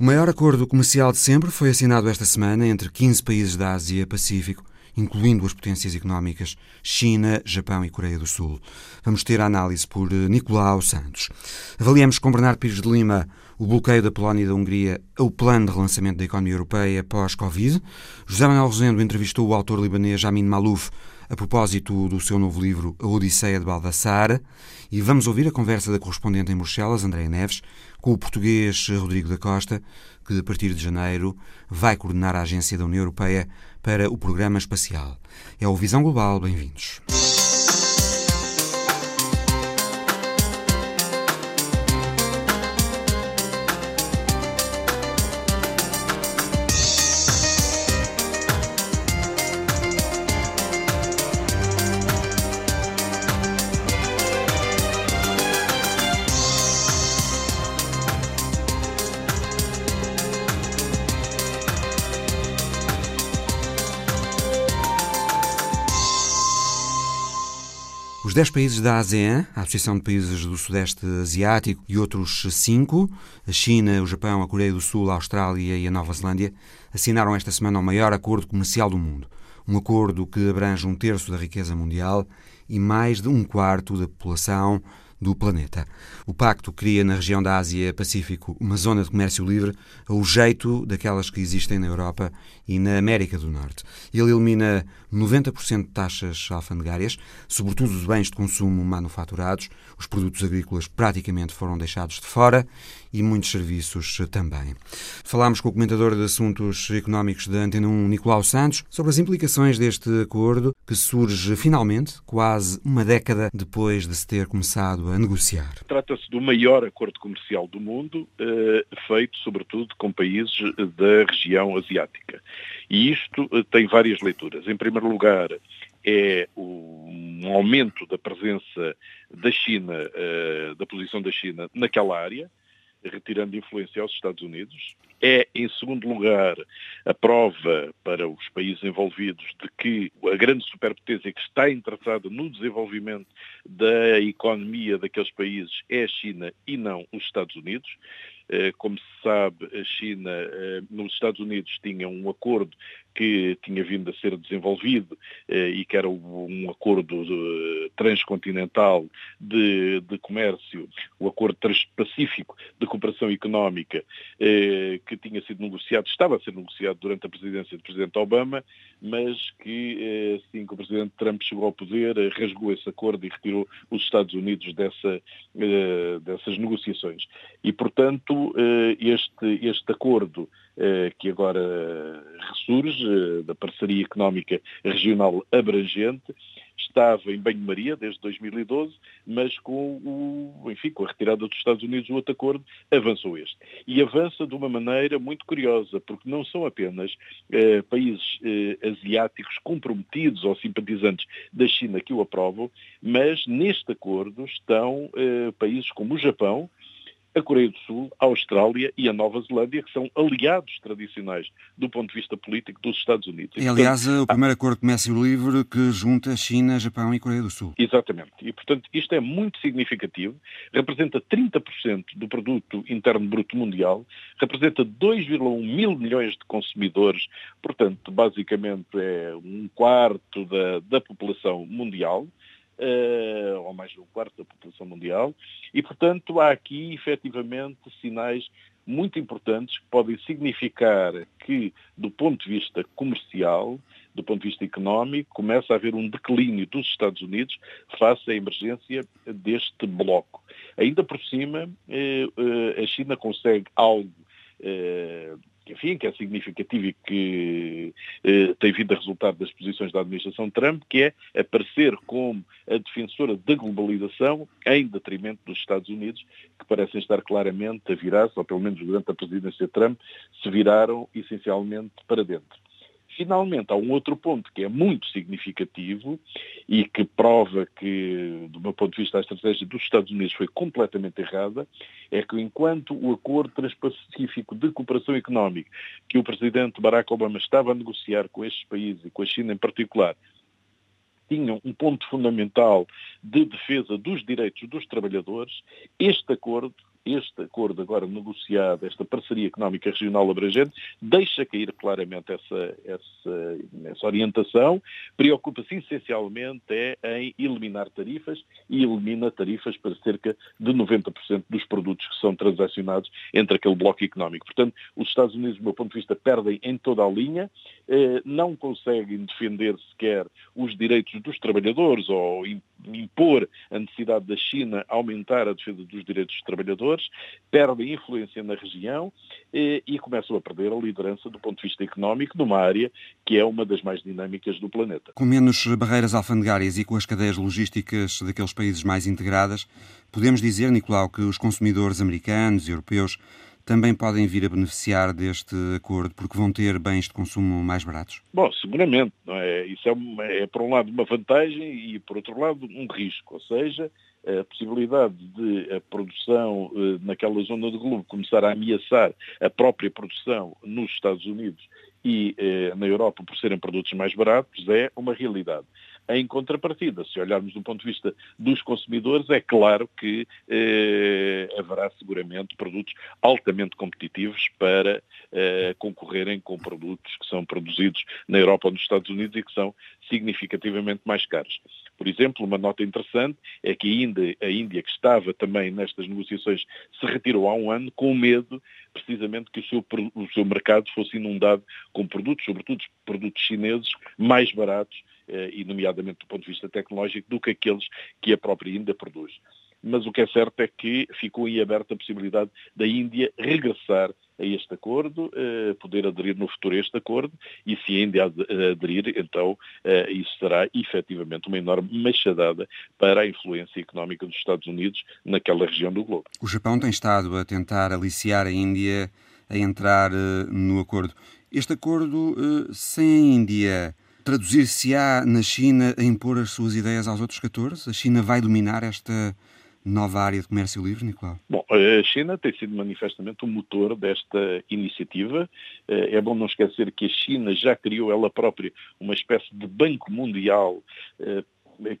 O maior acordo comercial de sempre foi assinado esta semana entre 15 países da Ásia-Pacífico, incluindo as potências económicas China, Japão e Coreia do Sul. Vamos ter a análise por Nicolau Santos. Avaliamos com Bernardo Pires de Lima o bloqueio da Polónia e da Hungria ao plano de relançamento da economia europeia pós-Covid. José Manuel Rosendo entrevistou o autor libanês Amin Malouf a propósito do seu novo livro A Odisseia de Baldassare e vamos ouvir a conversa da correspondente em Bruxelas, Andréa Neves, com o português Rodrigo da Costa, que a partir de janeiro vai coordenar a Agência da União Europeia para o Programa Espacial. É o Visão Global, bem-vindos. 10 países da ASEAN, a Associação de Países do Sudeste Asiático, e outros cinco, a China, o Japão, a Coreia do Sul, a Austrália e a Nova Zelândia, assinaram esta semana o maior acordo comercial do mundo. Um acordo que abrange um terço da riqueza mundial e mais de um quarto da população do planeta. O pacto cria na região da Ásia-Pacífico uma zona de comércio livre ao jeito daquelas que existem na Europa e na América do Norte. Ele elimina 90% de taxas alfandegárias, sobretudo de bens de consumo manufaturados. Os produtos agrícolas praticamente foram deixados de fora e muitos serviços também. Falámos com o comentador de assuntos económicos da Antena 1, Nicolau Santos, sobre as implicações deste acordo que surge finalmente, quase uma década depois de se ter começado a negociar. Trata-se do maior acordo comercial do mundo, eh, feito sobretudo com países da região asiática. E isto eh, tem várias leituras. Em primeiro lugar, é um aumento da presença da China, eh, da posição da China naquela área, retirando influência aos Estados Unidos. É, em segundo lugar, a prova para os países envolvidos de que a grande superpotência que está interessada no desenvolvimento da economia daqueles países é a China e não os Estados Unidos. Eh, como se sabe, a China eh, nos Estados Unidos tinha um acordo que tinha vindo a ser desenvolvido eh, e que era um acordo transcontinental de, de comércio, o acordo transpacífico de cooperação económica que tinha sido negociado, estava a ser negociado durante a presidência do Presidente Obama, mas que assim que o Presidente Trump chegou ao poder, rasgou esse acordo e retirou os Estados Unidos dessa, dessas negociações. E, portanto, eh, este, este acordo eh, que agora ressurge, eh, da parceria económica regional abrangente, estava em banho-maria desde 2012, mas com, o, enfim, com a retirada dos Estados Unidos do outro acordo, avançou este. E avança de uma maneira muito curiosa, porque não são apenas eh, países eh, asiáticos comprometidos ou simpatizantes da China que o aprovam, mas neste acordo estão eh, países como o Japão, a Coreia do Sul, a Austrália e a Nova Zelândia, que são aliados tradicionais do ponto de vista político dos Estados Unidos. E, aliás, portanto, o primeiro acordo de comércio livre que junta China, Japão e Coreia do Sul. Exatamente. E, portanto, isto é muito significativo. Representa 30% do produto interno bruto mundial, representa 2,1 mil milhões de consumidores, portanto, basicamente é um quarto da, da população mundial ou mais de um quarto da população mundial, e, portanto, há aqui, efetivamente, sinais muito importantes que podem significar que, do ponto de vista comercial, do ponto de vista económico, começa a haver um declínio dos Estados Unidos face à emergência deste bloco. Ainda por cima, eh, eh, a China consegue algo enfim, que é significativo e que eh, tem vindo a resultado das posições da administração Trump, que é aparecer como a defensora da globalização em detrimento dos Estados Unidos, que parecem estar claramente a virar-se, ou pelo menos durante a presidência Trump, se viraram essencialmente para dentro. Finalmente, há um outro ponto que é muito significativo e que prova que, do meu ponto de vista, a estratégia dos Estados Unidos foi completamente errada, é que enquanto o acordo transpacífico de cooperação económica que o presidente Barack Obama estava a negociar com estes países e com a China em particular, tinham um ponto fundamental de defesa dos direitos dos trabalhadores, este acordo este acordo agora negociado, esta parceria económica regional abrangente, deixa cair claramente essa, essa, essa orientação, preocupa-se essencialmente é em eliminar tarifas e elimina tarifas para cerca de 90% dos produtos que são transacionados entre aquele bloco económico. Portanto, os Estados Unidos, do meu ponto de vista, perdem em toda a linha, eh, não conseguem defender sequer os direitos dos trabalhadores ou impor a necessidade da China aumentar a defesa dos direitos dos trabalhadores, perdem influência na região e, e começam a perder a liderança do ponto de vista económico numa área que é uma das mais dinâmicas do planeta. Com menos barreiras alfandegárias e com as cadeias logísticas daqueles países mais integradas, podemos dizer, Nicolau, que os consumidores americanos e europeus também podem vir a beneficiar deste acordo porque vão ter bens de consumo mais baratos? Bom, seguramente. Não é? Isso é, é, por um lado, uma vantagem e, por outro lado, um risco. Ou seja, a possibilidade de a produção eh, naquela zona de globo começar a ameaçar a própria produção nos Estados Unidos e eh, na Europa por serem produtos mais baratos é uma realidade. Em contrapartida, se olharmos do ponto de vista dos consumidores, é claro que eh, haverá seguramente produtos altamente competitivos para eh, concorrerem com produtos que são produzidos na Europa ou nos Estados Unidos e que são significativamente mais caros. Por exemplo, uma nota interessante é que a Índia, a Índia, que estava também nestas negociações, se retirou há um ano com medo precisamente que o seu, o seu mercado fosse inundado com produtos, sobretudo produtos chineses, mais baratos e nomeadamente do ponto de vista tecnológico, do que aqueles que a própria Índia produz. Mas o que é certo é que ficou aí aberta a possibilidade da Índia regressar a este acordo, eh, poder aderir no futuro a este acordo e se a Índia aderir, então eh, isso será efetivamente uma enorme machadada para a influência económica dos Estados Unidos naquela região do globo. O Japão tem estado a tentar aliciar a Índia a entrar no acordo. Este acordo sem a Índia traduzir-se-á na China a impor as suas ideias aos outros 14? A China vai dominar esta nova área de comércio livre, Nicolau? Bom, a China tem sido manifestamente o motor desta iniciativa. Eh, é bom não esquecer que a China já criou ela própria uma espécie de banco mundial eh,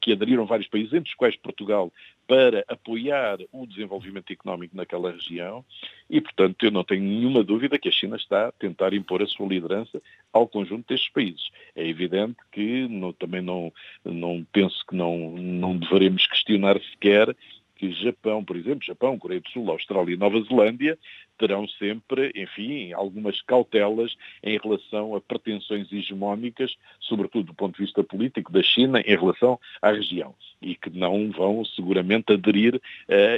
que aderiram vários países, entre os quais Portugal, para apoiar o desenvolvimento económico naquela região e, portanto, eu não tenho nenhuma dúvida que a China está a tentar impor a sua liderança ao conjunto destes países. É evidente que não, também não, não penso que não, não deveremos questionar sequer que Japão, por exemplo, Japão, Coreia do Sul, Austrália e Nova Zelândia terão sempre, enfim, algumas cautelas em relação a pretensões hegemónicas, sobretudo do ponto de vista político da China em relação à região e que não vão seguramente aderir uh,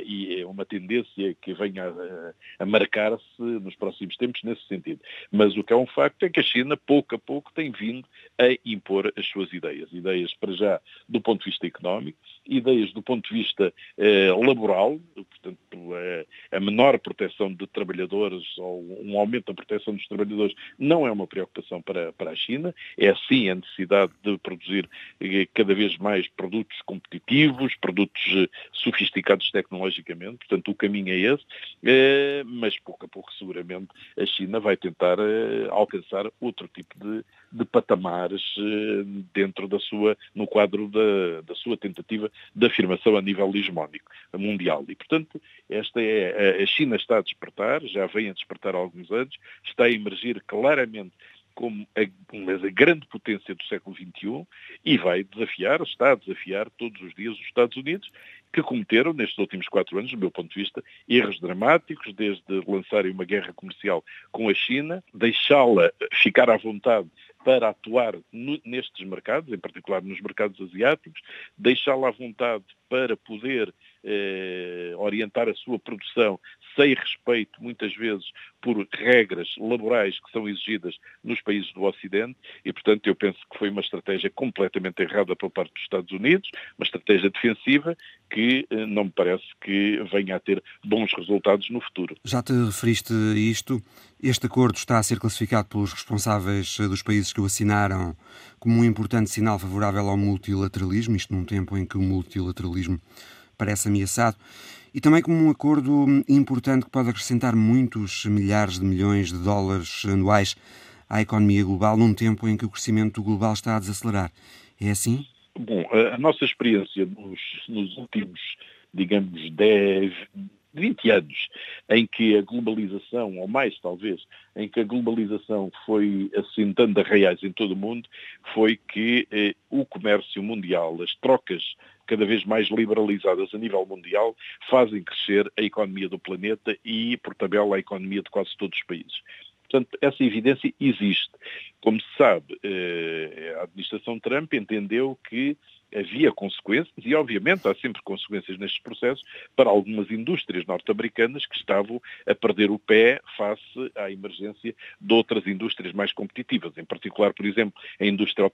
e é uma tendência que venha a, a marcar-se nos próximos tempos nesse sentido. Mas o que é um facto é que a China, pouco a pouco, tem vindo a impor as suas ideias. Ideias, para já, do ponto de vista económico, ideias do ponto de vista uh, laboral, portanto, uh, a menor proteção de trabalhadores trabalhadores ou um aumento da proteção dos trabalhadores não é uma preocupação para, para a China. É sim a necessidade de produzir eh, cada vez mais produtos competitivos, produtos eh, sofisticados tecnologicamente. Portanto, o caminho é esse. Eh, mas pouco a pouco, seguramente, a China vai tentar alcançar outro tipo de, de patamares dentro da sua, no quadro da, da sua tentativa de afirmação a nível hegemónico mundial. E, portanto, esta é, a China está a despertar, já vem a despertar há alguns anos, está a emergir claramente como a, a, grande potência do século XXI e vai desafiar, está a desafiar todos os dias os Estados Unidos, que cometeram nestes últimos quatro anos, do meu ponto de vista, erros dramáticos, desde lançarem uma guerra comercial com a China, deixá-la ficar à vontade para atuar no, nestes mercados, em particular nos mercados asiáticos, deixá-la à vontade para poder eh, orientar a sua produção sem respeito, muitas vezes, por regras laborais que são exigidas nos países do Ocidente e, portanto, eu penso que foi uma estratégia completamente errada por parte dos Estados Unidos, uma estratégia defensiva que eh, não me parece que venha a ter bons resultados no futuro. Já te referiste a isto. Este acordo está a ser classificado pelos responsáveis dos países que o assinaram como um importante sinal favorável ao multilateralismo, isto num tempo em que o multilateralismo parece ameaçado, e também como um acordo importante que pode acrescentar muitos milhares de milhões de dólares anuais à economia global num tempo em que o crescimento global está a desacelerar. É assim? Bom, a nossa experiência nos, nos últimos, digamos, 10, 20 anos em que a globalização, ou mais talvez, em que a globalização foi assentando arraiais em todo o mundo, foi que eh, o comércio mundial, as trocas cada vez mais liberalizadas a nível mundial, fazem crescer a economia do planeta e, por tabela, a economia de quase todos os países. Portanto, essa evidência existe. Como se sabe, eh, a administração Trump entendeu que havia consequências, e obviamente há sempre consequências nestes processos, para algumas indústrias norte-americanas que estavam a perder o pé face à emergência de outras indústrias mais competitivas, em particular, por exemplo, a indústria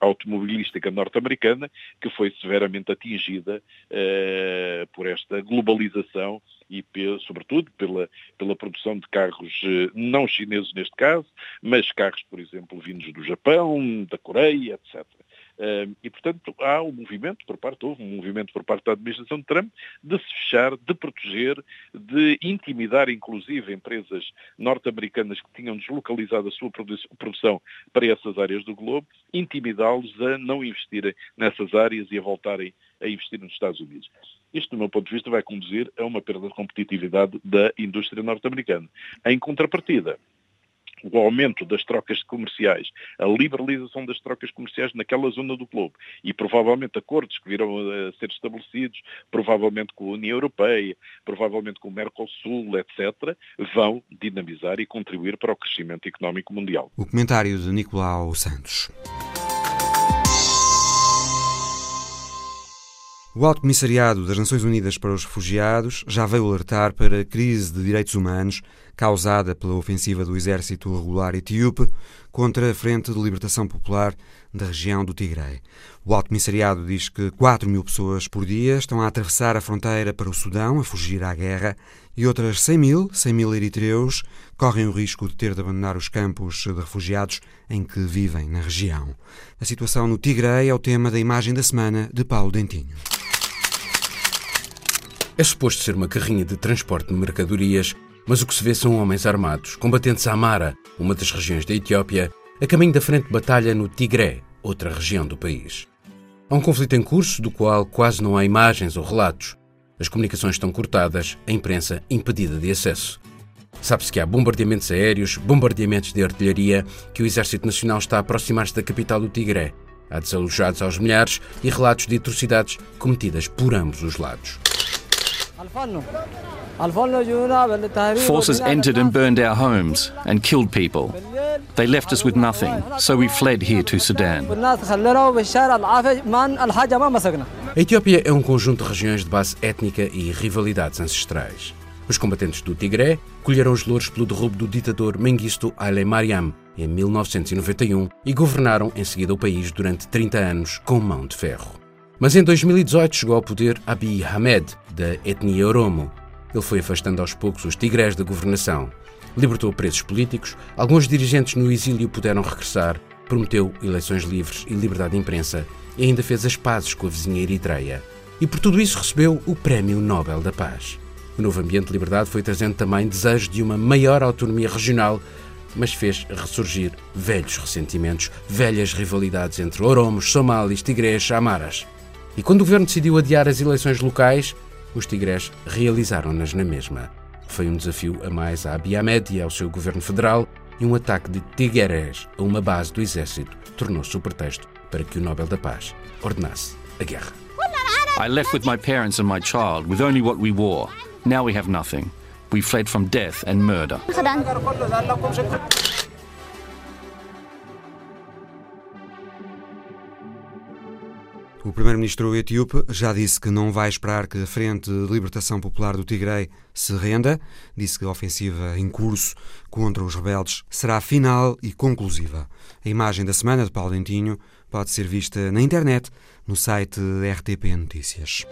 automobilística norte-americana, que foi severamente atingida uh, por esta globalização e, sobretudo, pela, pela produção de carros uh, não chineses neste caso, mas carros, por exemplo, vindos do Japão, da Coreia, etc e, portanto, há um movimento por parte, houve um movimento por parte da administração de Trump de se fechar, de proteger, de intimidar, inclusive, empresas norte-americanas que tinham deslocalizado a sua produção para essas áreas do globo, intimidá-los a não investirem nessas áreas e a voltarem a investir nos Estados Unidos. Isto, do meu ponto de vista, vai conduzir a uma perda de competitividade da indústria norte-americana. Em contrapartida, o aumento das trocas comerciais, a liberalização das trocas comerciais naquela zona do globo e provavelmente acordos que virão a ser estabelecidos, provavelmente com a União Europeia, provavelmente com o Mercosul, etc., vão dinamizar e contribuir para o crescimento económico mundial. O comentário de Nicolau Santos. O Alto Comissariado das Nações Unidas para os Refugiados já veio alertar para a crise de direitos humanos causada pela ofensiva do exército regular etíope contra a Frente de Libertação Popular da região do Tigray. O Alto Comissariado diz que 4 mil pessoas por dia estão a atravessar a fronteira para o Sudão a fugir à guerra e outras 100 mil, 100 mil eritreus, correm o risco de ter de abandonar os campos de refugiados em que vivem na região. A situação no Tigray é o tema da imagem da semana de Paulo Dentinho. É suposto ser uma carrinha de transporte de mercadorias, mas o que se vê são homens armados, combatentes a Amara, uma das regiões da Etiópia, a caminho da frente de batalha no Tigré, outra região do país. Há um conflito em curso do qual quase não há imagens ou relatos. As comunicações estão cortadas, a imprensa impedida de acesso. Sabe-se que há bombardeamentos aéreos, bombardeamentos de artilharia, que o Exército Nacional está a aproximar-se da capital do Tigré. Há desalojados aos milhares e relatos de atrocidades cometidas por ambos os lados. Forces entered and burned our homes and killed people. They left us with nothing, so we fled here to Sudan. A Etiópia é um conjunto de regiões de base étnica e rivalidades ancestrais. Os combatentes do Tigré colheram os louros pelo derrubo do ditador Mengistu Haile Mariam em 1991 e governaram em seguida o país durante 30 anos com mão de ferro. Mas em 2018 chegou ao poder Abiy Ahmed, da etnia Oromo. Ele foi afastando aos poucos os tigrés da governação, libertou presos políticos, alguns dirigentes no exílio puderam regressar, prometeu eleições livres e liberdade de imprensa e ainda fez as pazes com a vizinha Eritreia. E por tudo isso recebeu o Prémio Nobel da Paz. O novo ambiente de liberdade foi trazendo também desejos de uma maior autonomia regional, mas fez ressurgir velhos ressentimentos, velhas rivalidades entre oromos, somalis, tigrés, amaras. E quando o governo decidiu adiar as eleições locais, os tigrés realizaram-nas na mesma. Foi um desafio a mais à Abiy e ao seu governo federal, e um ataque de tigrés a uma base do exército tornou-se o pretexto para que o Nobel da Paz ordenasse a guerra. I left with my parents and my child with only what we wore. Now we have nothing. We fled from death and murder. O primeiro-ministro etíope já disse que não vai esperar que a Frente de Libertação Popular do Tigray se renda. Disse que a ofensiva em curso contra os rebeldes será final e conclusiva. A imagem da semana de Paulo Dentinho pode ser vista na internet, no site RTP Notícias.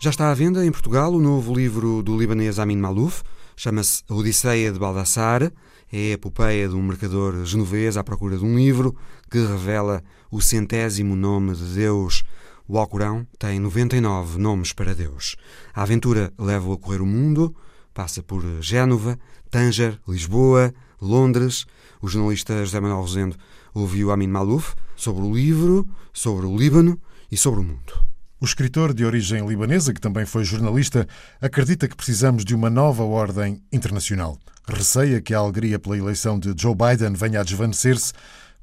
Já está à venda em Portugal o novo livro do libanês Amin Malouf, chama-se Odisseia de Baldassare é a epopeia de um mercador genovês à procura de um livro que revela o centésimo nome de Deus. O Alcorão tem 99 nomes para Deus. A aventura leva-o a correr o mundo, passa por Génova, Tanger, Lisboa, Londres. O jornalista José Manuel Rosendo ouviu Amin Malouf sobre o livro, sobre o Líbano e sobre o mundo. O escritor de origem libanesa, que também foi jornalista, acredita que precisamos de uma nova ordem internacional. Receia que a alegria pela eleição de Joe Biden venha a desvanecer-se,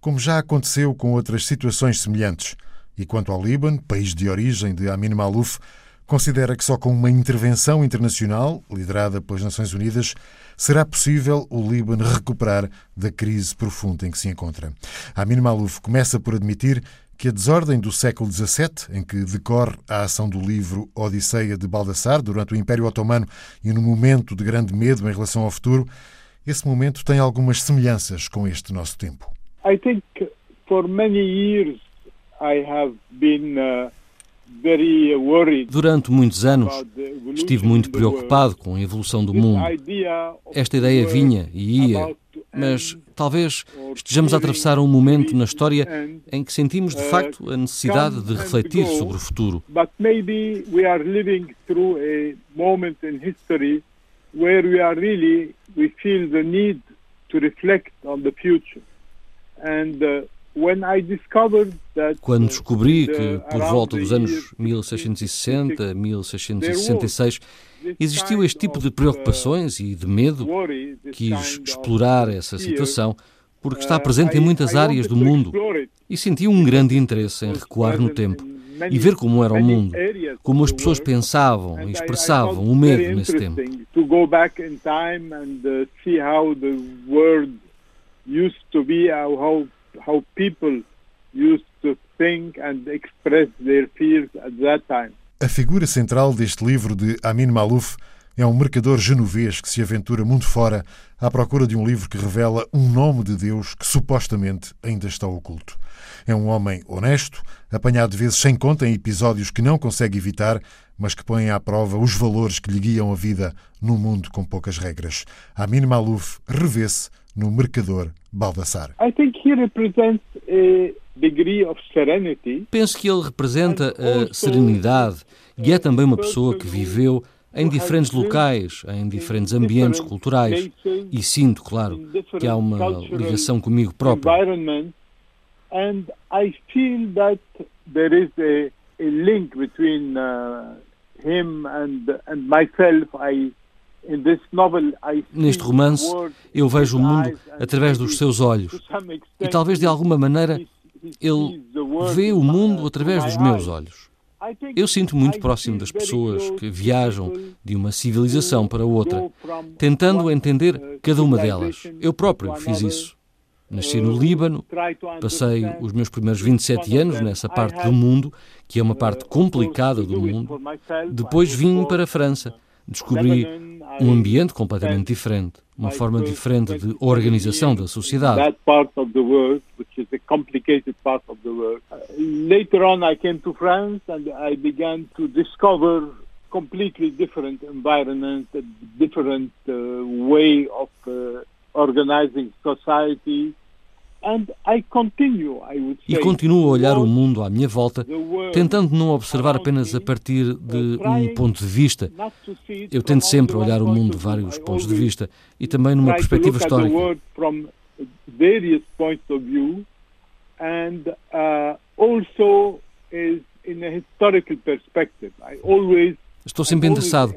como já aconteceu com outras situações semelhantes. E quanto ao Líbano, país de origem de Amin Malouf, considera que só com uma intervenção internacional, liderada pelas Nações Unidas, será possível o Líbano recuperar da crise profunda em que se encontra. Amin Malouf começa por admitir que a desordem do século XVII, em que decorre a ação do livro Odisseia de Baldassar durante o Império Otomano e no momento de grande medo em relação ao futuro, esse momento tem algumas semelhanças com este nosso tempo. I think for many years I have been uh... Durante muitos anos estive muito preocupado com a evolução do mundo. Esta ideia vinha e ia, mas talvez estejamos a atravessar um momento na história em que sentimos de facto a necessidade de refletir sobre o futuro. where we are really we feel the need to reflect on the future and uh, quando uh, descobri que, por volta dos anos 1660, 1666, existiu este tipo de uh, preocupações e de medo, quis explorar essa situação porque está uh, presente em muitas áreas do mundo e senti um grande interesse em recuar no tempo e ver como era o mundo, como as pessoas pensavam e expressavam o medo nesse tempo. used to be, how how people used to think and express their fears at that time. A figura central deste livro de Amin Malouf é um mercador genovês que se aventura mundo fora à procura de um livro que revela um nome de Deus que supostamente ainda está oculto. É um homem honesto, apanhado de vezes sem conta em episódios que não consegue evitar, mas que põem à prova os valores que lhe guiam a vida num mundo com poucas regras. Amin Malouf revê-se no mercador Baldassar. Penso que ele representa a serenidade e é também uma pessoa que viveu em diferentes locais, em diferentes ambientes culturais e sinto, claro, que há uma ligação comigo próprio. And I feel that there is a, a link between uh, him and and myself. I Neste romance, eu vejo o mundo através dos seus olhos e talvez de alguma maneira ele vê o mundo através dos meus olhos. Eu sinto muito próximo das pessoas que viajam de uma civilização para outra, tentando entender cada uma delas. Eu próprio fiz isso. Nasci no Líbano, passei os meus primeiros 27 anos nessa parte do mundo, que é uma parte complicada do mundo. Depois vim para a França descobri um ambiente completamente diferente, uma forma diferente de organização da sociedade. Later on I came to France and I began to discover completely different environment, different uh, way of uh, organizing society. E continuo a olhar o mundo à minha volta, tentando não observar apenas a partir de um ponto de vista. Eu tento sempre olhar o mundo de vários pontos de vista e também numa perspectiva histórica. And uh, also is in a historical perspective. I always Estou sempre interessado,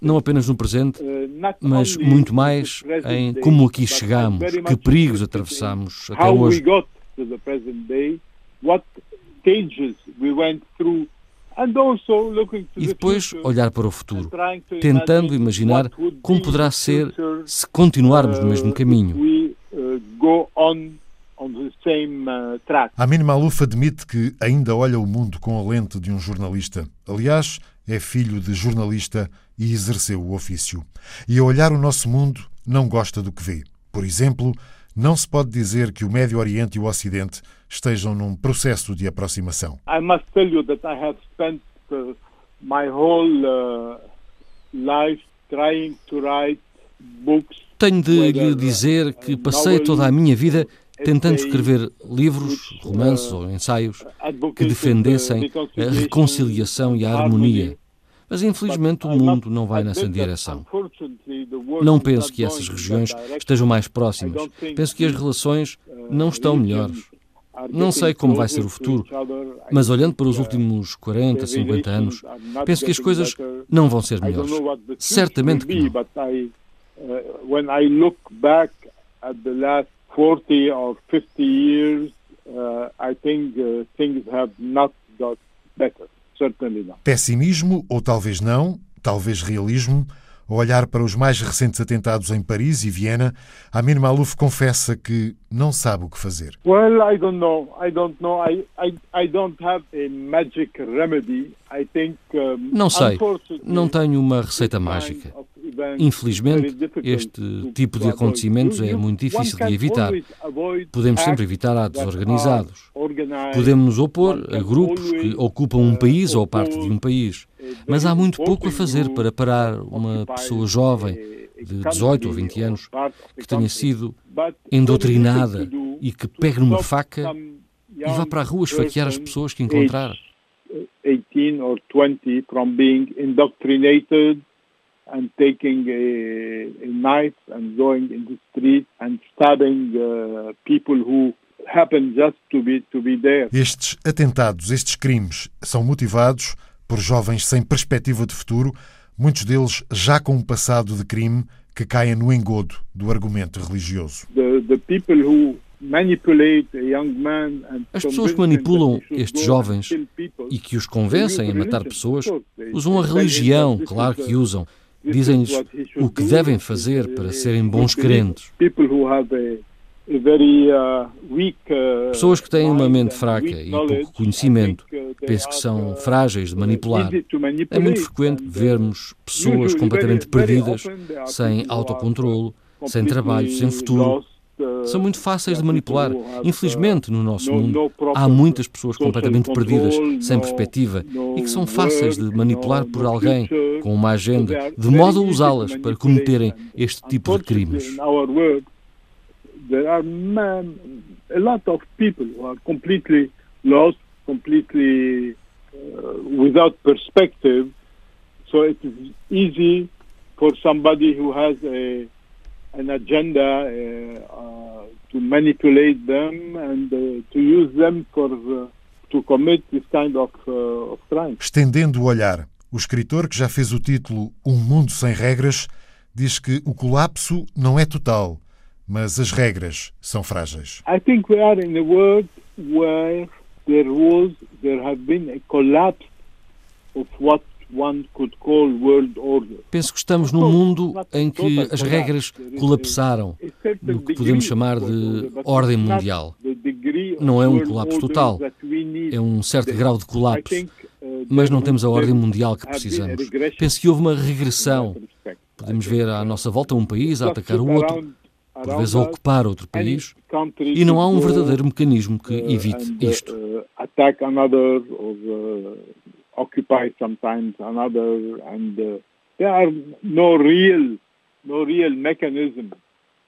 não apenas no presente, uh, mas muito mais em como aqui chegamos, que perigos atravessamos até hoje. E depois olhar para o futuro, tentando imaginar como poderá ser se continuarmos no mesmo caminho. Uh, Amin Malouf admite que ainda olha o mundo com a lente de um jornalista. Aliás, é filho de jornalista e exerceu o ofício. E a olhar o nosso mundo, não gosta do que vê. Por exemplo, não se pode dizer que o Médio Oriente e o Ocidente estejam num processo de aproximação. I must tell you that I have spent uh, my whole uh, life trying to write books. Tenho de lhe dizer que passei toda a minha vida tentando escrever livros, romances ou ensaios que defendessem a reconciliação e a harmonia. Mas infelizmente o mundo não vai nessa direção. Não penso que essas regiões estejam mais próximas. Penso que as relações não estão melhores. Não sei como vai ser o futuro, mas olhando para os últimos 40, 50 anos, penso que as coisas não vão ser melhores. Certamente que não. When I look back at the last 40 or 50 years, I think things have not got better. Certainly not. Pessimismo ou talvez não, talvez realismo ao olhar para os mais recentes atentados em Paris e Viena, Amin Malouf confessa que não sabe o que fazer. Well, I don't know. I don't know. I, I, I don't have a magic remedy. I think, um, não sei. Não tenho uma receita mágica. Infelizmente, este tipo de acontecimentos é muito difícil de evitar. Podemos sempre evitar atos organizados. Podemos nos opor a grupos que ocupam um país ou parte de um país. Mas há muito pouco a fazer para parar uma pessoa jovem de 18 ou 20 anos que tenha sido endocrinada e que pegue numa faca e vá para a rua esfaquear as pessoas que encontrar. 18 or 20 from being indoctrinated and taking a, a knife and going in the street and stabbing uh, people who happen just to be to be there. Estes atentados, estes crimes são motivados por jovens sem perspectiva de futuro, muitos deles já com um passado de crime que caem no engodo do argumento religioso. As pessoas que manipulam estes jovens e que os convencem a matar pessoas usam a religião, claro que usam. Dizem-lhes o que devem fazer para serem bons crentes. Uh, uh, Pessoas que têm uma mente fraca e pouco conhecimento, penso que são frágeis de manipular. É muito frequente vermos pessoas completamente perdidas, sem autocontrolo, sem trabalho, sem futuro. São muito fáceis de manipular. Infelizmente, no nosso mundo, há muitas pessoas completamente perdidas, sem perspectiva, e que são fáceis de manipular por alguém com uma agenda, de modo a usá-las para cometerem este tipo de crimes. there are man, a lot of people who are completely lost, completely uh, without perspective. So it is easy for somebody who has a an agenda uh, uh, to manipulate them and uh, to use them for uh, to commit this kind of, of crime. Estendendo o olhar, o escritor que já fez o título Um Mundo Sem Regras diz que o colapso não é total, mas as regras são frágeis. I think we are in a world where there was there have been a collapse of what Penso que estamos num mundo em que as regras colapsaram, no que podemos chamar de ordem mundial. Não é um colapso total, é um certo grau de colapso, mas não temos a ordem mundial que precisamos. Penso que houve uma regressão. Podemos ver à nossa volta um país a atacar o outro, por vezes a ocupar outro país, e não há um verdadeiro mecanismo que uh, evite uh, isto. Occupy sometimes another and uh, there are no real no real mechanism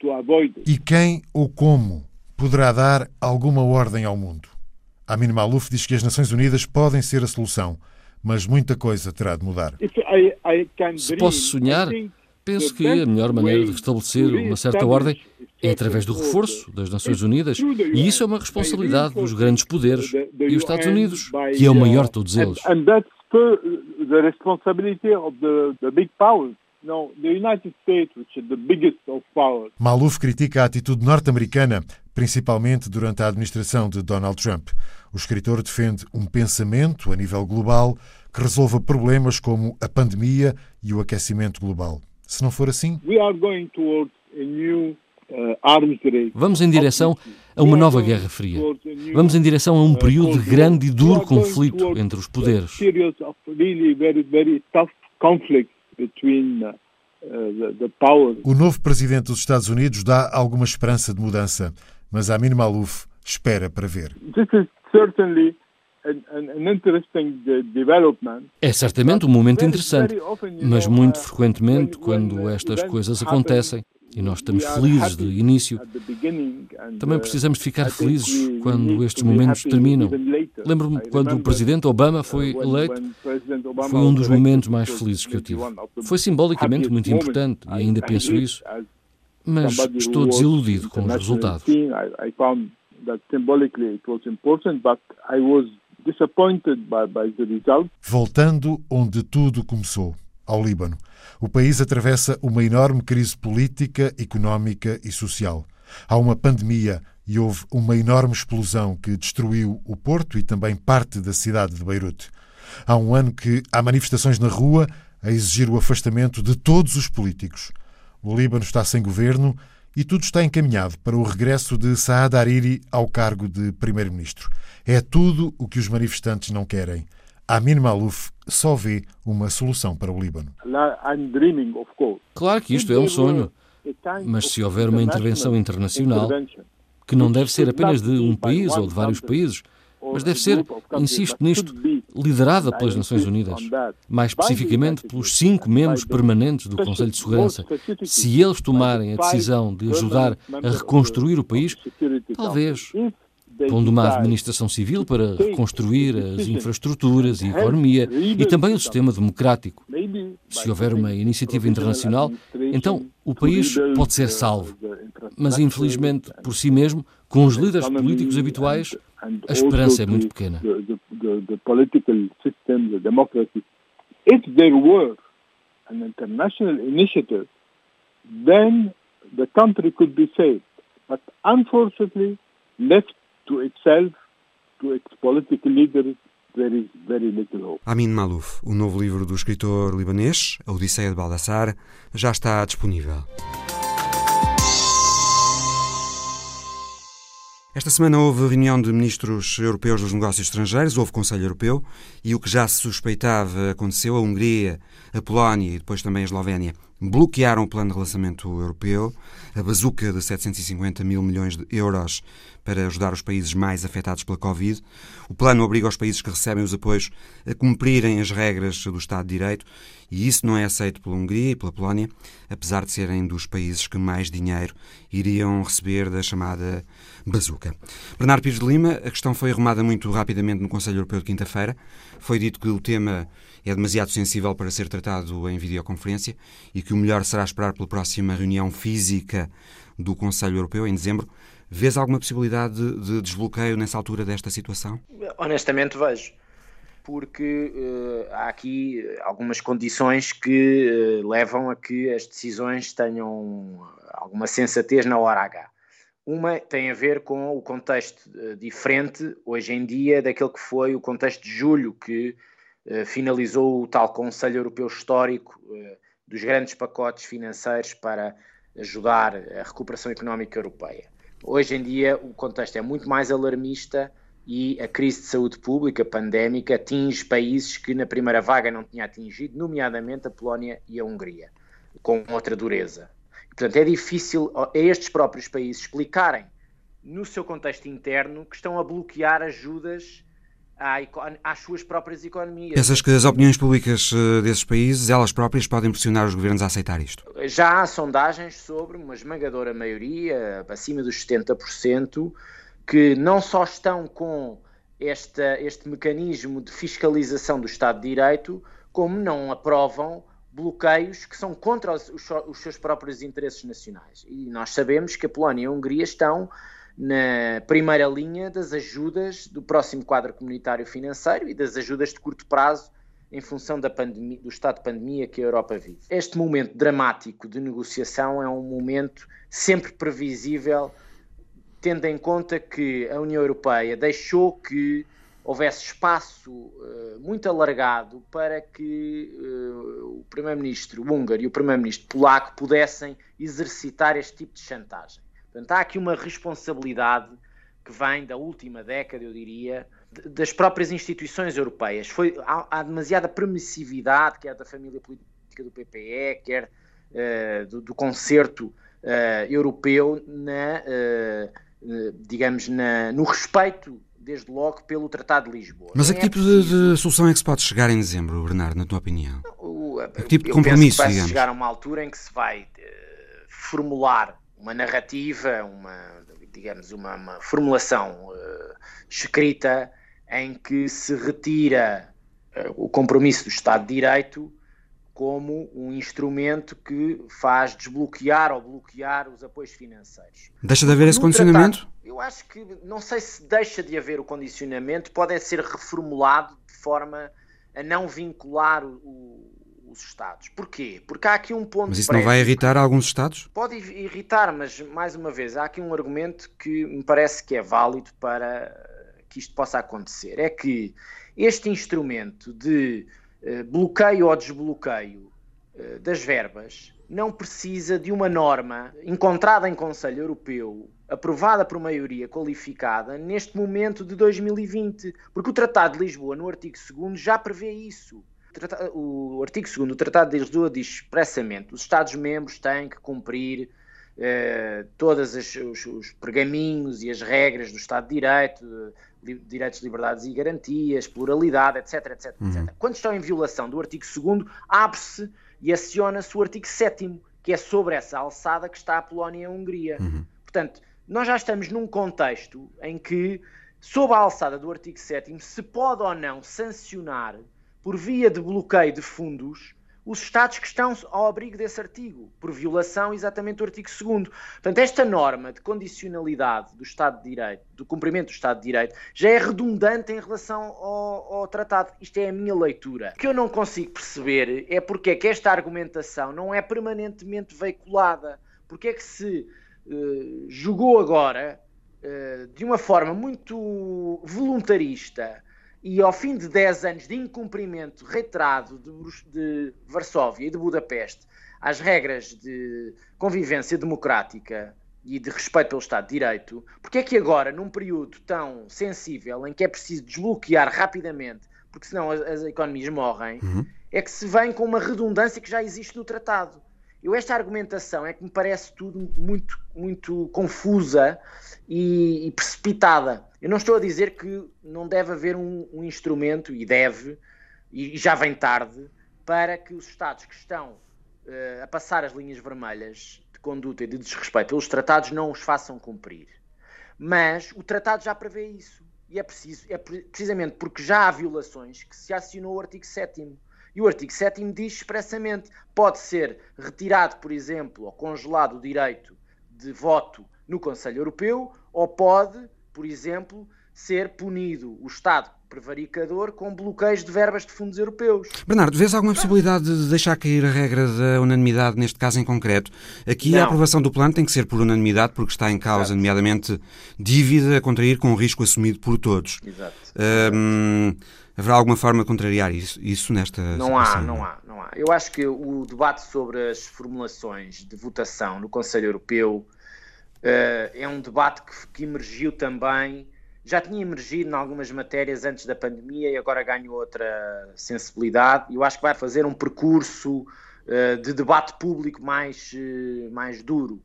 to avoid it. E quem ou como poderá dar alguma ordem ao mundo? Amin Malouf diz que as Nações Unidas podem ser a solução, mas muita coisa terá de mudar. Se posso sonhar, Penso que a melhor maneira de restabelecer uma certa ordem é através do reforço das Nações Unidas, e isso é uma responsabilidade dos grandes poderes e os Estados Unidos, que é o maior de todos eles. Maluf critica a atitude norte-americana, principalmente durante a administração de Donald Trump. O escritor defende um pensamento a nível global que resolva problemas como a pandemia e o aquecimento global. Se não for assim. Uh, Vamos em direção a uma nova Guerra Fria. Vamos em direção a um uh, período de grande e duro conflito entre os poderes. Uh, o novo presidente dos Estados Unidos dá alguma esperança de mudança, mas Amin Malouf espera para ver. This is certainly é certamente um momento interessante, mas muito frequentemente, quando estas coisas acontecem, e nós estamos felizes de início, também precisamos ficar felizes quando estes momentos terminam. Lembro-me quando o presidente Obama foi eleito, foi um dos momentos mais felizes que eu tive. Foi simbolicamente muito importante e ainda penso isso, mas estou desiludido com os resultados. Voltando onde tudo começou, ao Líbano. O país atravessa uma enorme crise política, económica e social. Há uma pandemia e houve uma enorme explosão que destruiu o porto e também parte da cidade de Beirute. Há um ano que há manifestações na rua a exigir o afastamento de todos os políticos. O Líbano está sem governo e tudo está encaminhado para o regresso de Saad Hariri ao cargo de primeiro-ministro. É tudo o que os manifestantes não querem. Amin Malouf só vê uma solução para o Líbano. Claro que isto é um sonho, mas se houver uma intervenção internacional, que não deve ser apenas de um país ou de vários países, mas deve ser, insisto nisto, liderada pelas Nações Unidas, mais especificamente pelos cinco membros permanentes do Conselho de Segurança. Se eles tomarem a decisão de ajudar a reconstruir o país, talvez pondo uma administração civil para reconstruir as infraestruturas e a economia e também o sistema democrático. Se houver uma iniciativa internacional, então o país pode ser salvo. Mas, infelizmente, por si mesmo, com os líderes políticos habituais, a esperança é muito pequena. If there were an international initiative, then the country could be saved. But unfortunately, left to itself, to its political leaders, there is very little hope. Amin Malouf, o novo livro do escritor libanês, A Odisseia de Baldassar, já está disponível. Esta semana houve reunião de ministros europeus dos negócios estrangeiros, houve Conselho Europeu e o que já se suspeitava aconteceu. A Hungria, a Polónia e depois também a Eslovénia bloquearam o plano de relançamento europeu, a bazuca de 750 mil milhões de euros para ajudar os países mais afetados pela Covid. O plano obriga os países que recebem os apoios a cumprirem as regras do Estado de Direito e isso não é aceito pela Hungria e pela Polónia, apesar de serem dos países que mais dinheiro iriam receber da chamada bazuca. Bernardo Pires de Lima, a questão foi arrumada muito rapidamente no Conselho Europeu de quinta-feira. Foi dito que o tema é demasiado sensível para ser tratado em videoconferência e que o melhor será esperar pela próxima reunião física do Conselho Europeu em dezembro. Vês alguma possibilidade de, de desbloqueio nessa altura desta situação? Honestamente vejo, porque uh, há aqui algumas condições que uh, levam a que as decisões tenham alguma sensatez na hora H. Uma tem a ver com o contexto uh, diferente hoje em dia daquele que foi o contexto de julho, que finalizou o tal Conselho Europeu Histórico dos grandes pacotes financeiros para ajudar a recuperação económica europeia. Hoje em dia o contexto é muito mais alarmista e a crise de saúde pública pandémica atinge países que na primeira vaga não tinha atingido, nomeadamente a Polónia e a Hungria, com outra dureza. Portanto, é difícil a estes próprios países explicarem no seu contexto interno que estão a bloquear ajudas às suas próprias economias. Pensas que as opiniões públicas eh, desses países, elas próprias, podem pressionar os governos a aceitar isto? Já há sondagens sobre uma esmagadora maioria, acima dos 70%, que não só estão com esta, este mecanismo de fiscalização do Estado de Direito, como não aprovam bloqueios que são contra os, os, os seus próprios interesses nacionais. E nós sabemos que a Polónia e a Hungria estão na primeira linha das ajudas do próximo quadro comunitário financeiro e das ajudas de curto prazo em função pandemia, do estado de pandemia que a Europa vive. Este momento dramático de negociação é um momento sempre previsível, tendo em conta que a União Europeia deixou que houvesse espaço uh, muito alargado para que uh, o Primeiro-Ministro húngaro e o Primeiro-Ministro polaco pudessem exercitar este tipo de chantagem. Portanto, há aqui uma responsabilidade que vem da última década, eu diria, das próprias instituições europeias. Foi, há, há demasiada permissividade, quer da família política do PPE, quer uh, do, do, concerto uh, europeu, na, uh, digamos, na, no respeito, desde logo, pelo Tratado de Lisboa. Mas a que é tipo preciso... de, solução é que se pode chegar em dezembro, Bernardo, na tua opinião? O, a que tipo de compromisso, vai chegar a uma altura em que se vai formular uma narrativa, uma, digamos, uma, uma formulação uh, escrita em que se retira uh, o compromisso do Estado de Direito como um instrumento que faz desbloquear ou bloquear os apoios financeiros. Deixa de haver esse condicionamento? Tratado, Eu acho que não sei se deixa de haver o condicionamento, pode ser reformulado de forma a não vincular o, os Estados. Porquê? Porque há aqui um ponto. Mas isso não vai irritar alguns Estados? Pode irritar, mas mais uma vez, há aqui um argumento que me parece que é válido para que isto possa acontecer. É que este instrumento de uh, bloqueio ou desbloqueio uh, das verbas não precisa de uma norma encontrada em Conselho Europeu, aprovada por maioria qualificada, neste momento de 2020. Porque o Tratado de Lisboa, no artigo 2, já prevê isso. O artigo 2 do Tratado de Lisboa diz expressamente os Estados-membros têm que cumprir eh, todos os, os, pergaminhos e as regras do Estado de Direito, li, direitos, liberdades e garantias, pluralidade, etc, etc, uhum. etc. Quando estão em violação do artigo 2 abre-se e aciona-se o artigo 7 que é sobre essa alçada que está a Polónia e a Hungria. Uhum. Portanto, nós já estamos num contexto em que, sob a alçada do artigo 7 se pode ou não sancionar, por via de bloqueio de fundos, os Estados que estão ao abrigo desse artigo, por violação exatamente do artigo 2. Portanto, esta norma de condicionalidade do Estado de Direito, do cumprimento do Estado de Direito, já é redundante em relação ao, ao tratado. Isto é a minha leitura. O que eu não consigo perceber é porque é que esta argumentação não é permanentemente veiculada. Porque é que se uh, jogou agora, uh, de uma forma muito voluntarista, e ao fim de 10 anos de incumprimento reiterado de, de Varsóvia e de Budapeste às regras de convivência democrática e de respeito pelo Estado de Direito, porque é que agora, num período tão sensível, em que é preciso desbloquear rapidamente, porque senão as, as economias morrem, uhum. é que se vem com uma redundância que já existe no tratado. Eu esta argumentação é que me parece tudo muito, muito confusa e, e precipitada. Eu não estou a dizer que não deve haver um, um instrumento, e deve, e já vem tarde, para que os Estados que estão uh, a passar as linhas vermelhas de conduta e de desrespeito pelos tratados não os façam cumprir. Mas o tratado já prevê isso. E é preciso, é precisamente porque já há violações que se acionou o artigo 7 e o artigo 7 diz expressamente: pode ser retirado, por exemplo, ou congelado o direito de voto no Conselho Europeu, ou pode, por exemplo, ser punido o Estado prevaricador com bloqueios de verbas de fundos europeus. Bernardo, vês alguma possibilidade de deixar cair a regra da unanimidade neste caso em concreto? Aqui Não. a aprovação do plano tem que ser por unanimidade porque está em causa, Exato. nomeadamente, dívida a contrair com o risco assumido por todos. Exato. Um, haverá alguma forma de contrariar isso, isso nesta não situação? Há, não há, não há. Eu acho que o debate sobre as formulações de votação no Conselho Europeu Uh, é um debate que, que, emergiu também, já tinha emergido em algumas matérias antes da pandemia e agora ganhou outra sensibilidade. Eu acho que vai fazer um percurso uh, de debate público mais, uh, mais duro.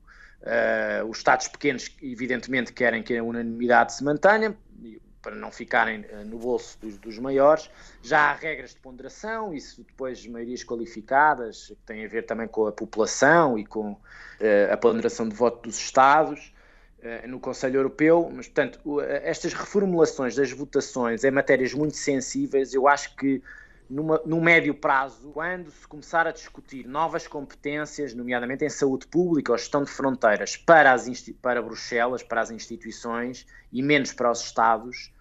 os Estados pequenos, evidentemente, querem que a unanimidade se mantenha, para não ficarem no bolso dos, dos, maiores. Já há regras de ponderação, isso depois maiorias qualificadas, que têm a ver também com a população e com a ponderação de voto dos Estados eh, no Conselho Europeu, mas portanto estas reformulações das votações em matérias muito sensíveis, eu acho que numa, no médio prazo, quando se começar a discutir novas competências, nomeadamente em saúde pública ou gestão de fronteiras, para, as, para Bruxelas, para as instituições e menos para os Estados,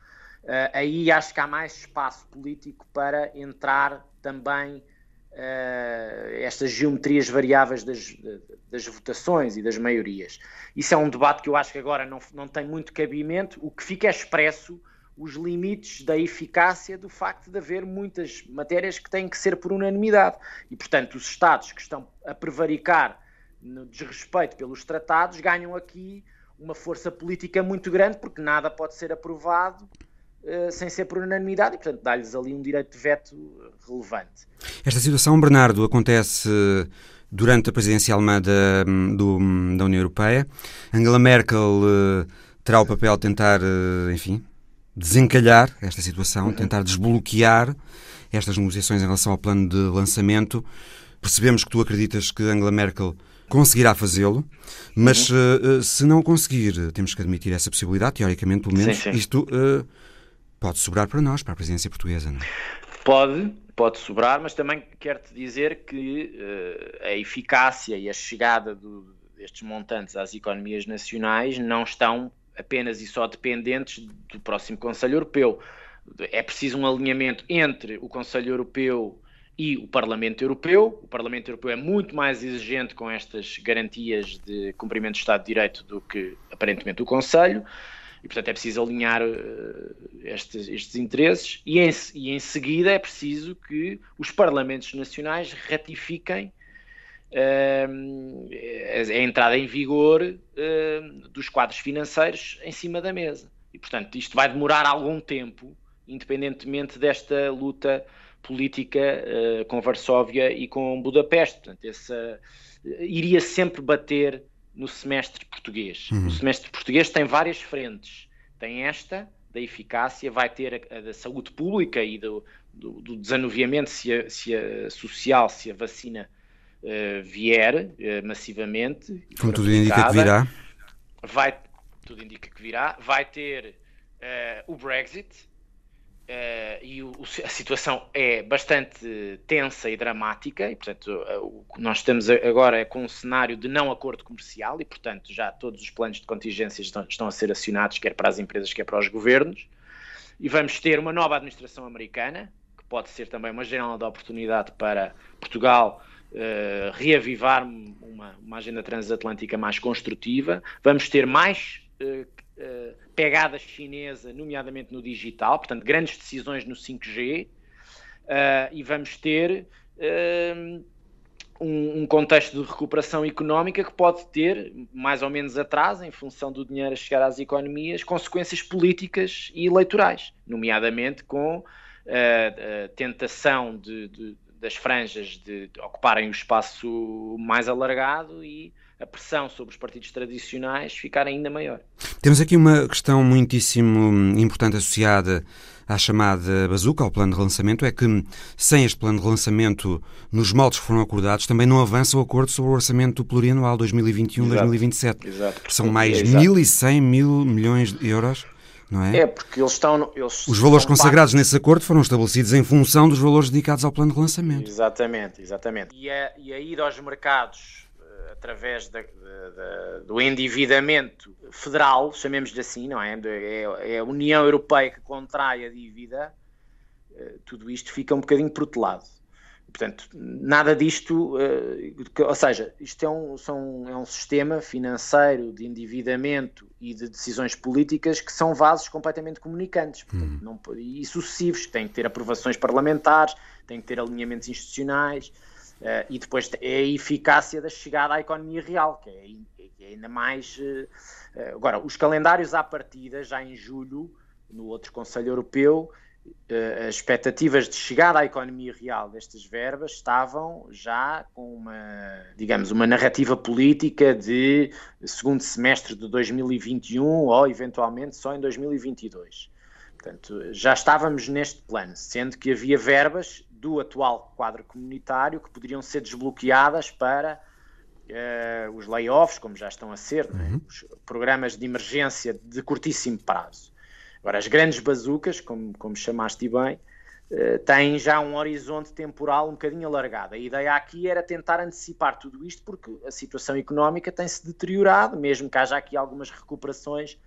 uh, aí acho que há mais espaço político para entrar também uh, estas geometrias variáveis das, das, votações e das maiorias. Isso é um debate que eu acho que agora não, não tem muito cabimento. O que fica é expresso os limites da eficácia do facto de haver muitas matérias que têm que ser por unanimidade. E, portanto, os Estados que estão a prevaricar no desrespeito pelos tratados ganham aqui uma força política muito grande, porque nada pode ser aprovado eh, sem ser por unanimidade e, portanto, dá-lhes ali um direito de veto relevante. Esta situação, Bernardo, acontece durante a presidência alemã da, do, da União Europeia. Angela Merkel uh, terá o papel de tentar, uh, enfim, desencalhar esta situação, tentar desbloquear estas negociações em relação ao plano de lançamento. Percebemos que tu acreditas que Angela Merkel conseguirá fazê-lo, mas uhum. uh, se não conseguir, temos que admitir essa possibilidade, teoricamente, pelo menos, sim, sim. isto Pode sobrar para nós, para a presidência portuguesa, não é? Pode, pode sobrar, mas também quero-te dizer que uh, a eficácia e a chegada do, destes montantes às economias nacionais não estão apenas e só dependentes do próximo Conselho Europeu. É preciso um alinhamento entre o Conselho Europeu e o Parlamento Europeu. O Parlamento Europeu é muito mais exigente com estas garantias de cumprimento do Estado de Direito do que aparentemente o Conselho. E, portanto, é preciso alinhar uh, estes, estes, interesses e em, e em, seguida é preciso que os Parlamentos Nacionais ratifiquem a, entrada em vigor uh, dos quadros financeiros em cima da mesa. E, portanto, isto vai demorar algum tempo, independentemente desta luta política uh, com Varsóvia e com Budapeste. Portanto, essa, iria sempre bater no semestre português. Uhum. O semestre português tem várias frentes. Tem esta, da eficácia, vai ter a, a da saúde pública e do, do, do desanuviamento se a, se a, social, se a vacina uh, vier uh, massivamente. Como tudo indica que virá. Vai, tudo indica que virá. Vai ter uh, o Brexit, Uh, e o, a situação é bastante tensa e dramática, e portanto uh, nós estamos agora com um cenário de não acordo comercial, e portanto já todos os planos de contingência estão, estão, a ser acionados, quer para as empresas, quer para os governos, e vamos ter uma nova administração americana, que pode ser também uma janela de oportunidade para Portugal uh, reavivar uma, uma agenda transatlântica mais construtiva, vamos ter mais eh, pegada chinesa, nomeadamente no digital, portanto, grandes decisões no 5G, uh, eh, e vamos ter uh, um, um, contexto de recuperação económica que pode ter, mais ou menos atrás, em função do dinheiro a chegar às economias, consequências políticas e eleitorais, nomeadamente com a tentação de, de, das franjas de, de ocuparem o espaço mais alargado e a pressão sobre os partidos tradicionais ficar ainda maior. Temos aqui uma questão muitíssimo importante associada à chamada bazuca, ao plano de relançamento, é que sem este plano de relançamento, nos moldes que foram acordados, também não avança o acordo sobre o orçamento plurianual 2021-2027. São mais Exato. 1.100 mil milhões de euros. Não é? é, porque eles estão. Eles Os valores consagrados nesse acordo foram estabelecidos em função dos valores dedicados ao plano de relançamento. Exatamente, exatamente. E a, e a ida aos mercados através da, da, do endividamento federal, chamemos-lhe assim, não é? é? É a União Europeia que contrai a dívida, eh, tudo isto fica um bocadinho protelado. Portanto, nada disto, eh, ou seja, isto é um, são, é um sistema financeiro de endividamento e de decisões políticas que são vasos completamente comunicantes portanto, hum. não, e sucessivos, que têm que ter aprovações parlamentares, têm que ter alinhamentos institucionais, Uh, e depois é a eficácia da chegada à economia real, que é, é ainda mais. Uh, agora, os calendários à partida, já em julho, no outro Conselho Europeu, as expectativas de chegada à economia real destas verbas estavam já com uma, digamos, uma narrativa política de segundo semestre de 2021 ou eventualmente só em 2022. Portanto, já estávamos neste plano, sendo que havia verbas do atual quadro comunitário que poderiam ser desbloqueadas para uh, os layoffs, como já estão a ser, né? uhum. os programas de emergência de curtíssimo prazo. Agora, as grandes bazucas, como, como chamaste bem, uh, têm já um horizonte temporal um bocadinho alargado. A ideia aqui era tentar antecipar tudo isto, porque a situação económica tem-se deteriorado, mesmo que haja aqui algumas recuperações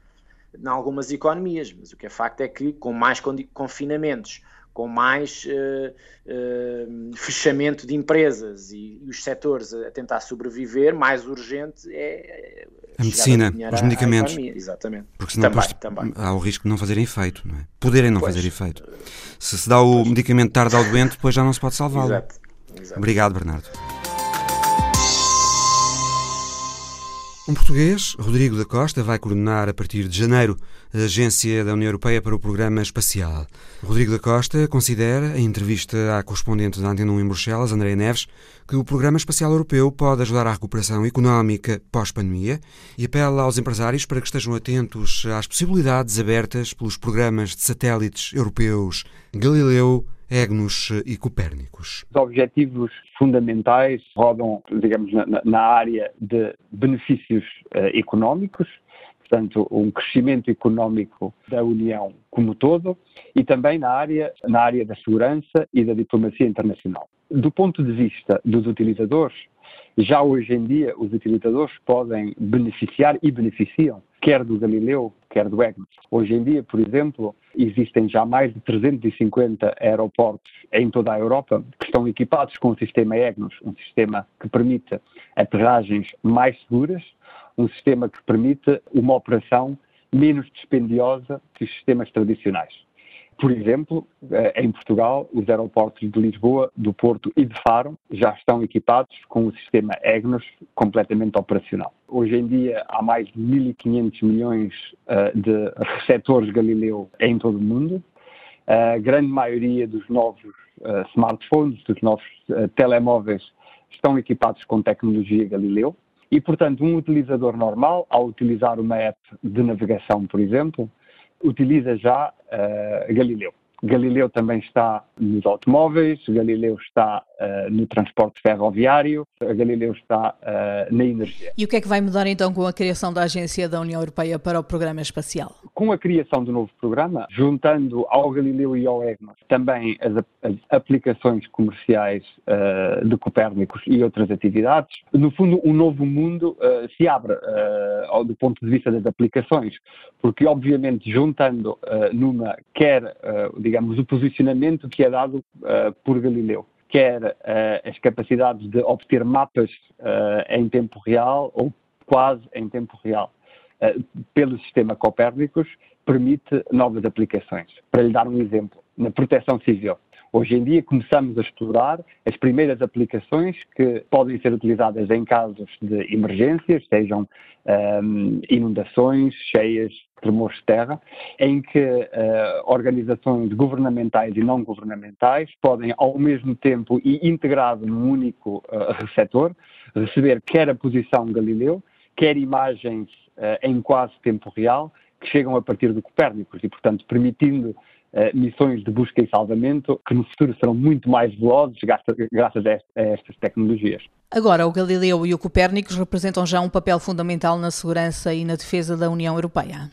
em algumas economias, mas o que é facto é que com mais confinamentos, com mais uh, uh, fechamento de empresas e, e, os setores a tentar sobreviver, mais urgente é, é a medicina, os medicamentos. Exatamente. Porque senão também, também. há o risco de não fazer efeito, não é? Poderem não pois, fazer efeito. Se se dá o pois. medicamento tarde ao doente, depois já não se pode salvá-lo. Exato, exato. Obrigado, Bernardo. Um português, Rodrigo da Costa, vai coordenar a partir de janeiro a Agência da União Europeia para o Programa Espacial. Rodrigo da Costa considera, em entrevista à correspondente da Antena 1 em Bruxelas, Andréa Neves, que o Programa Espacial Europeu pode ajudar à recuperação económica pós-pandemia e apela aos empresários para que estejam atentos às possibilidades abertas pelos programas de satélites europeus Galileu EGNOS e Copérnicos. Os objetivos fundamentais rodam, digamos, na, na área de benefícios uh, económicos, portanto, um crescimento económico da União como todo e também na área, na área da segurança e da diplomacia internacional. Do ponto de vista dos utilizadores, Já hoje em dia, os utilizadores podem beneficiar e beneficiam quer do Galileu, quer do EGNOS. Hoje em dia, por exemplo, existem já mais de 350 aeroportos em toda a Europa que estão equipados com o sistema EGNOS, um sistema que permite aterragens mais seguras, um sistema que permite uma operação menos dispendiosa que os sistemas tradicionais. Por exemplo, eh, em Portugal, os aeroportos de Lisboa, do Porto e de Faro já estão equipados com o sistema EGNOS completamente operacional. Hoje em dia há mais de 1.500 milhões eh, de receptores Galileu em todo o mundo. A grande maioria dos novos eh, smartphones, dos novos telemóveis, estão equipados com tecnologia Galileu. E, portanto, um utilizador normal, ao utilizar uma app de navegação, por exemplo, utiliza já uh, Galileu. Galileu também está nos automóveis, Galileu está uh, no transporte ferroviário, Galileu está uh, na energia. E o que é que vai mudar então com a criação da Agência da União Europeia para o Programa Espacial? Com a criação do novo programa, juntando ao Galileu e ao EGNOS também as, as aplicações comerciais uh, de Copérnicos e outras atividades, no fundo um novo mundo se abre do ponto de vista das aplicações, porque obviamente juntando numa quer digamos, o posicionamento que é dado uh, por Galileu, quer uh, as capacidades de obter mapas uh, em tempo real ou quase em tempo real. pelo sistema Copérnicos, permite novas aplicações. Para lhe dar um exemplo, na proteção civil. Hoje em dia começamos a explorar as primeiras aplicações que podem ser utilizadas em casos de emergências, sejam um, inundações, cheias, tremores de terra, em que uh, organizações governamentais e não governamentais podem, ao mesmo tempo e integrado num único uh, receptor, receber quer a posição Galileu, quer imagens uh, em quase tempo real, que chegam a partir do Copérnicos e, portanto, permitindo missões de busca e salvamento que no futuro serão muito mais velozes graças a estas tecnologias. Agora, o Galileu e o Copérnicos representam já um papel fundamental na segurança e na defesa da União Europeia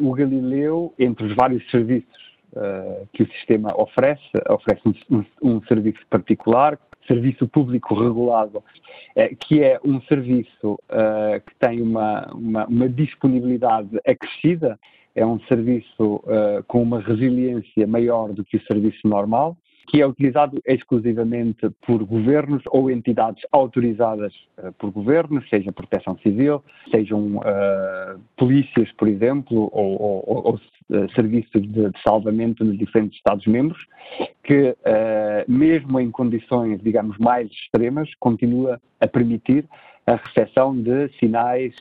o Galileu, entre os vários serviços uh, que o sistema oferece, oferece um, um, um serviço particular, serviço público regulado, uh, que é um serviço uh, que tem uma, uma, uma, disponibilidade acrescida, é um serviço com uma resiliência maior do que o serviço normal, que é utilizado exclusivamente por governos ou entidades autorizadas uh, por governos, seja proteção civil, sejam uh, polícias, por exemplo, ou, ou, ou uh, serviços de, de, salvamento nos diferentes Estados-membros, que mesmo em condições, digamos, mais extremas, continua a permitir a recepção de sinais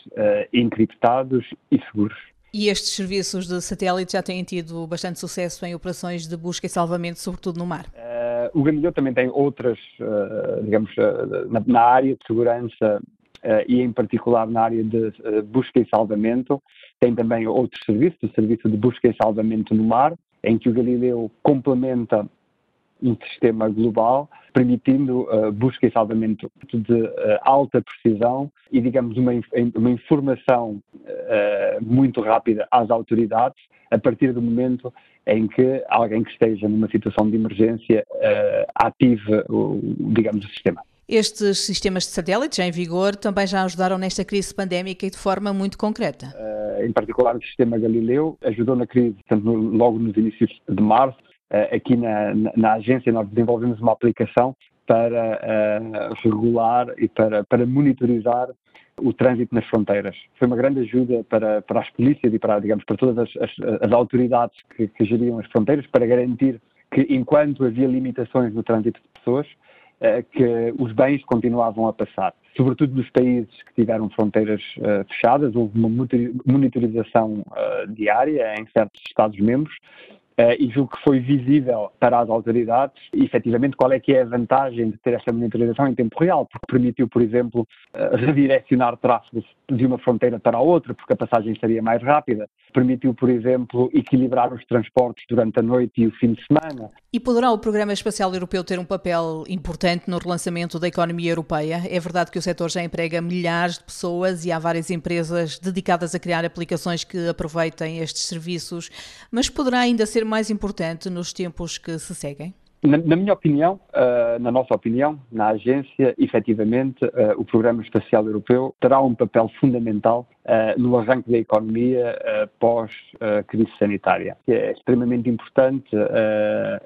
encriptados e seguros. E estes serviços de satélite já têm tido bastante sucesso em operações de busca e salvamento, sobretudo no mar? Uh, o Galileu também tem outras, uh, digamos, uh, na, na, área de segurança e em particular na área de busca e salvamento, tem também outros serviços, o serviço de busca e salvamento no mar, em que o Galileu complementa um sistema global, permitindo uh, busca e salvamento de uh, alta precisão e, digamos, uma, uma informação uh, muito rápida às autoridades a partir do momento em que alguém que esteja numa situação de emergência ative, o, digamos, o sistema. Estes sistemas de satélites em vigor também já ajudaram nesta crise pandémica e de forma muito concreta. Uh, em particular, o sistema Galileu ajudou na crise, portanto, logo nos inícios de março, aqui na, na, agência nós desenvolvemos uma aplicação para uh, regular e para, para monitorizar o trânsito nas fronteiras. Foi uma grande ajuda para, para as polícias e para, digamos, para todas as, as, as autoridades que, que geriam as fronteiras para garantir que, enquanto havia limitações no trânsito de pessoas, uh, que os bens continuavam a passar. Sobretudo nos países que tiveram fronteiras fechadas, houve uma monitorização diária em certos Estados-membros e julgo que foi visível para as autoridades, efetivamente, qual é que é a vantagem de ter esta monitorização em tempo real, porque permitiu, por exemplo, uh, redirecionar tráfego de uma fronteira para a outra, porque a passagem seria mais rápida, permitiu, por exemplo, equilibrar os transportes durante a noite e o fim de semana. E poderá o Programa Espacial Europeu ter um papel importante no relançamento da economia europeia? É verdade que o setor já emprega milhares de pessoas e há várias empresas dedicadas a criar aplicações que aproveitem estes serviços, mas poderá ainda ser mais importante nos tempos que se seguem? Na, na, minha opinião, uh, na nossa opinião, na agência, efetivamente, uh, o Programa Espacial Europeu terá um papel fundamental uh, no arranque da economia pós-crise sanitária. É extremamente importante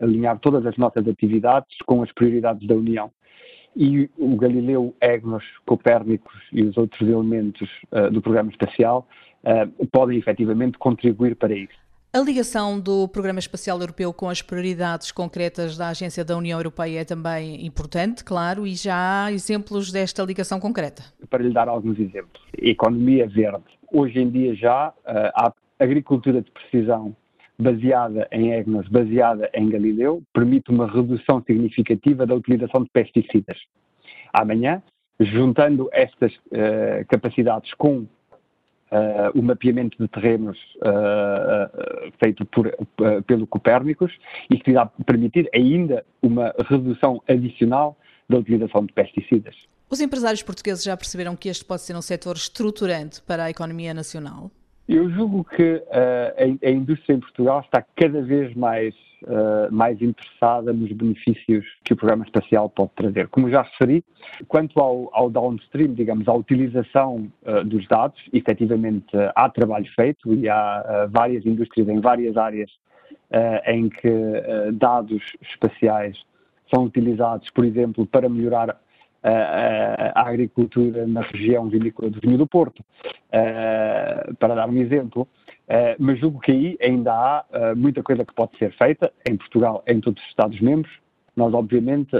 alinhar todas as nossas atividades com as prioridades da União. E o Galileu, EGNOS, Copérnicos e os outros elementos do Programa Espacial podem efetivamente contribuir para isso. A ligação do Programa Espacial Europeu com as prioridades concretas da Agência da União Europeia é também importante, claro, e já há exemplos desta ligação concreta. Para lhe dar alguns exemplos. Economia verde. Hoje em dia já uh, há agricultura de precisão baseada em EGNOS, baseada em Galileu, permite uma redução significativa da utilização de pesticidas. Amanhã, juntando estas uh, capacidades com uh, o mapeamento de terrenos uh, feito por, pelo Copérnicos e que irá permitir ainda uma redução adicional da utilização de pesticidas. Os empresários portugueses já perceberam que este pode ser um setor estruturante para a economia nacional? Eu julgo que uh, a, a, indústria em Portugal está cada vez mais, uh, mais interessada nos benefícios que o programa espacial pode trazer. Como já referi, quanto ao, ao downstream, digamos, à utilização uh, dos dados, efetivamente há trabalho feito e há várias indústrias em várias áreas em que dados espaciais são utilizados, por exemplo, para melhorar a, agricultura na região vinícola do Vinho do Porto, uh, para dar um exemplo. Uh, mas julgo que aí ainda há uh, muita coisa que pode ser feita, em Portugal, em todos os Estados-membros. Nós, obviamente,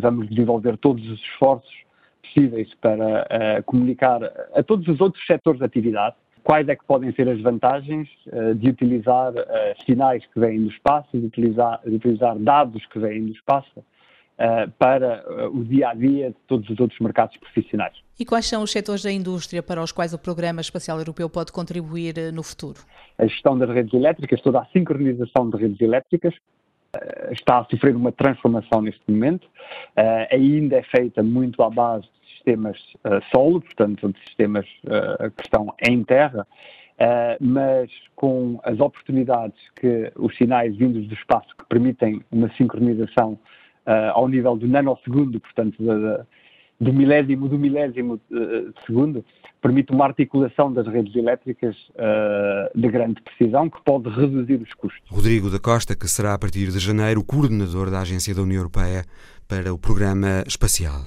vamos desenvolver todos os esforços possíveis para comunicar a todos os outros setores de atividade quais é que podem ser as vantagens de utilizar sinais que vêm do espaço, de utilizar, de utilizar dados que vêm do espaço uh, para uh, o dia a dia de todos os outros mercados profissionais. E quais são os setores da indústria para os quais o Programa Espacial Europeu pode contribuir uh, no futuro? A gestão das redes elétricas, toda a sincronização de redes elétricas, está a sofrer uma transformação neste momento. ainda é feita muito à base de sistemas solo, portanto, de sistemas que estão em terra, mas com as oportunidades que os sinais vindos do espaço que permitem uma sincronização ao nível do nanosegundo, portanto, do milésimo do milésimo uh, segundo, permite uma articulação das redes elétricas uh, de grande precisão que pode reduzir os custos. Rodrigo da Costa, que será a partir de janeiro coordenador da Agência da União Europeia para o Programa Espacial.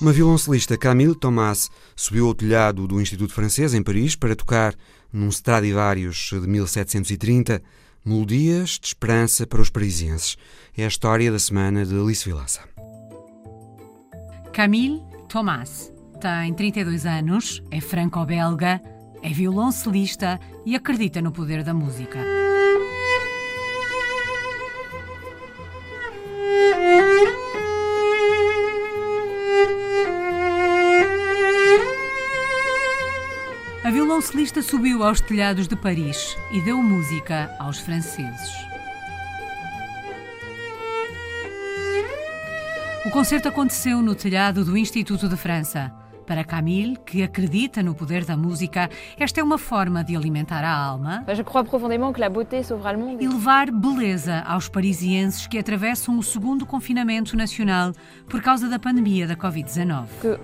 Uma violoncelista, Camille Thomas, subiu ao telhado do Instituto Francês, em Paris, para tocar num Stradivarius de 1730 Melodias de esperança para os parisienses. É a história da semana de Alice Vilaça. Camille Thomas tem 32 anos, é franco-belga, é violoncelista e acredita no poder da música. A violoncelista subiu aos telhados de Paris e deu música aos franceses. O concerto aconteceu no telhado do Instituto de França. Para Camille, que acredita no poder da música, esta é uma forma de alimentar a alma e levar beleza aos parisienses que atravessam o segundo confinamento nacional por causa da pandemia da Covid-19. Euh,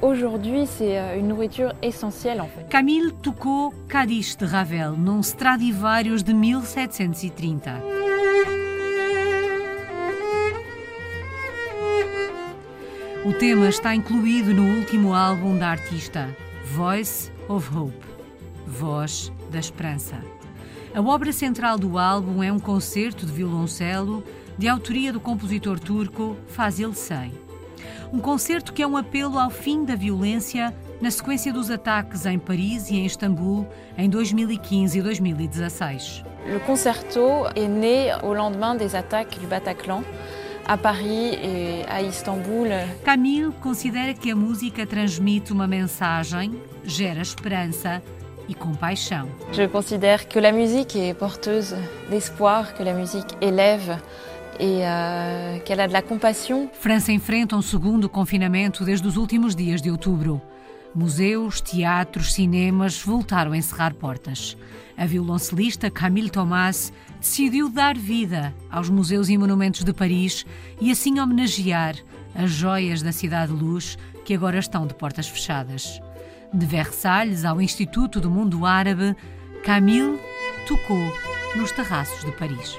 Camille tocou Cadiz de Ravel num Stradivarius de 1730. O tema está incluído no último álbum da artista, Voice of Hope Voz da Esperança. A obra central do álbum é um concerto de violoncelo de autoria do compositor turco Fazil Say. Um concerto que é um apelo ao fim da violência na sequência dos ataques em Paris e em Istambul em 2015 e 2016. O concerto é né au lendemain des attaques du Bataclan a Paris e a Istambul. Camille considera que a música transmite uma mensagem, gera esperança e compaixão. Je considère que la musique est porteuse d'espoir, que la musique élève e uh, qu'elle a de la compassion. França enfrenta um segundo confinamento desde os últimos dias de outubro. Museus, teatros, cinemas voltaram a encerrar portas. A violoncelista Camille Thomas decidiu dar vida aos museus e monumentos de Paris e assim homenagear as joias da Cidade Luz que agora estão de portas fechadas. De Versalhes ao Instituto do Mundo Árabe, Camille tocou nos terraços de Paris.